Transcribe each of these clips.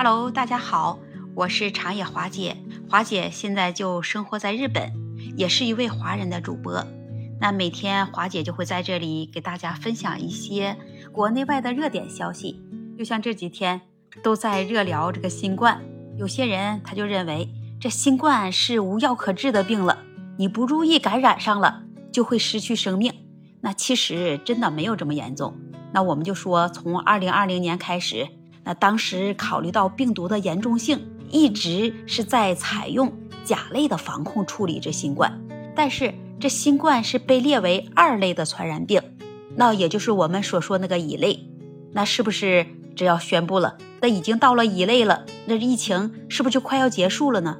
Hello，大家好，我是长野华姐。华姐现在就生活在日本，也是一位华人的主播。那每天华姐就会在这里给大家分享一些国内外的热点消息。就像这几天都在热聊这个新冠，有些人他就认为这新冠是无药可治的病了，你不注意感染上了就会失去生命。那其实真的没有这么严重。那我们就说，从二零二零年开始。那当时考虑到病毒的严重性，一直是在采用甲类的防控处理这新冠。但是这新冠是被列为二类的传染病，那也就是我们所说那个乙类。那是不是只要宣布了，那已经到了乙类了，那疫情是不是就快要结束了呢？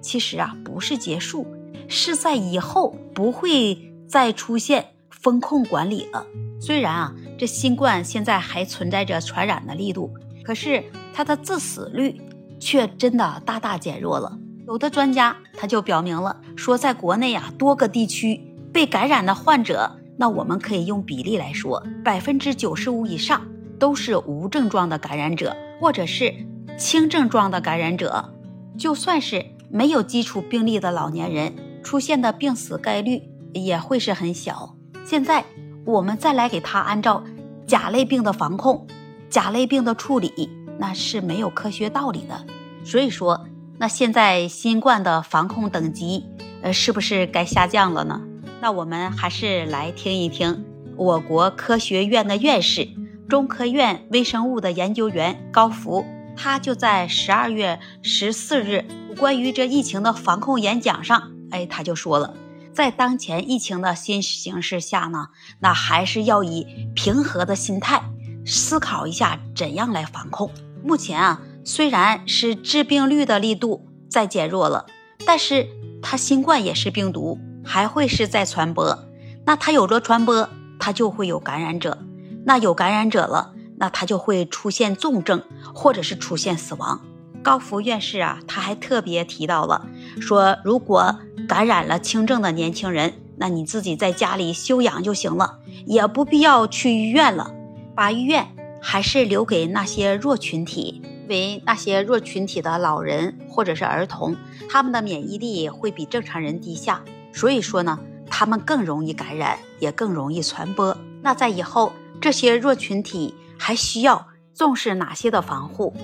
其实啊，不是结束，是在以后不会再出现风控管理了。虽然啊，这新冠现在还存在着传染的力度。可是它的致死率却真的大大减弱了。有的专家他就表明了，说在国内啊多个地区被感染的患者，那我们可以用比例来说，百分之九十五以上都是无症状的感染者，或者是轻症状的感染者。就算是没有基础病例的老年人，出现的病死概率也会是很小。现在我们再来给他按照甲类病的防控。甲类病的处理那是没有科学道理的，所以说，那现在新冠的防控等级，呃，是不是该下降了呢？那我们还是来听一听我国科学院的院士、中科院微生物的研究员高福，他就在十二月十四日关于这疫情的防控演讲上，哎，他就说了，在当前疫情的新形势下呢，那还是要以平和的心态。思考一下怎样来防控。目前啊，虽然是致病率的力度在减弱了，但是它新冠也是病毒，还会是在传播。那它有着传播，它就会有感染者。那有感染者了，那它就会出现重症，或者是出现死亡。高福院士啊，他还特别提到了，说如果感染了轻症的年轻人，那你自己在家里休养就行了，也不必要去医院了。把医院还是留给那些弱群体，为那些弱群体的老人或者是儿童，他们的免疫力会比正常人低下，所以说呢，他们更容易感染，也更容易传播。那在以后，这些弱群体还需要重视哪些的防护？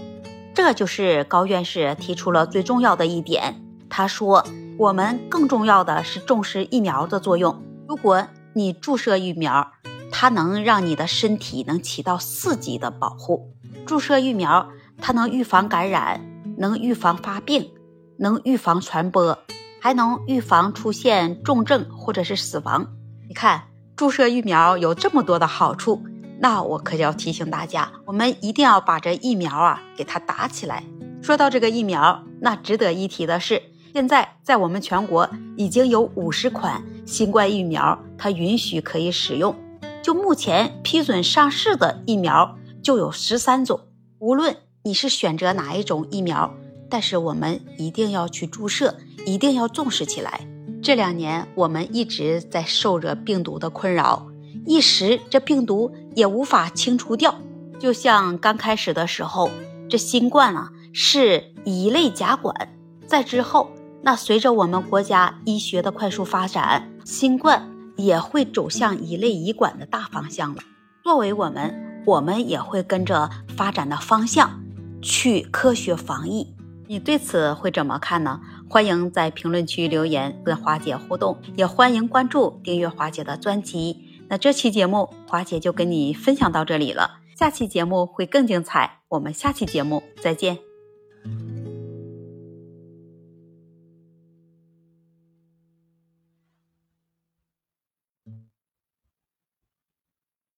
这就是高院士提出了最重要的一点。他说，我们更重要的是重视疫苗的作用。如果你注射疫苗，它能让你的身体能起到四级的保护。注射疫苗，它能预防感染，能预防发病，能预防传播，还能预防出现重症或者是死亡。你看，注射疫苗有这么多的好处，那我可要提醒大家，我们一定要把这疫苗啊给它打起来。说到这个疫苗，那值得一提的是，现在在我们全国已经有五十款新冠疫苗，它允许可以使用。就目前批准上市的疫苗就有十三种，无论你是选择哪一种疫苗，但是我们一定要去注射，一定要重视起来。这两年我们一直在受着病毒的困扰，一时这病毒也无法清除掉。就像刚开始的时候，这新冠啊是乙类甲管，在之后，那随着我们国家医学的快速发展，新冠。也会走向乙类乙管的大方向了。作为我们，我们也会跟着发展的方向去科学防疫。你对此会怎么看呢？欢迎在评论区留言跟华姐互动，也欢迎关注订阅华姐的专辑。那这期节目华姐就跟你分享到这里了，下期节目会更精彩。我们下期节目再见。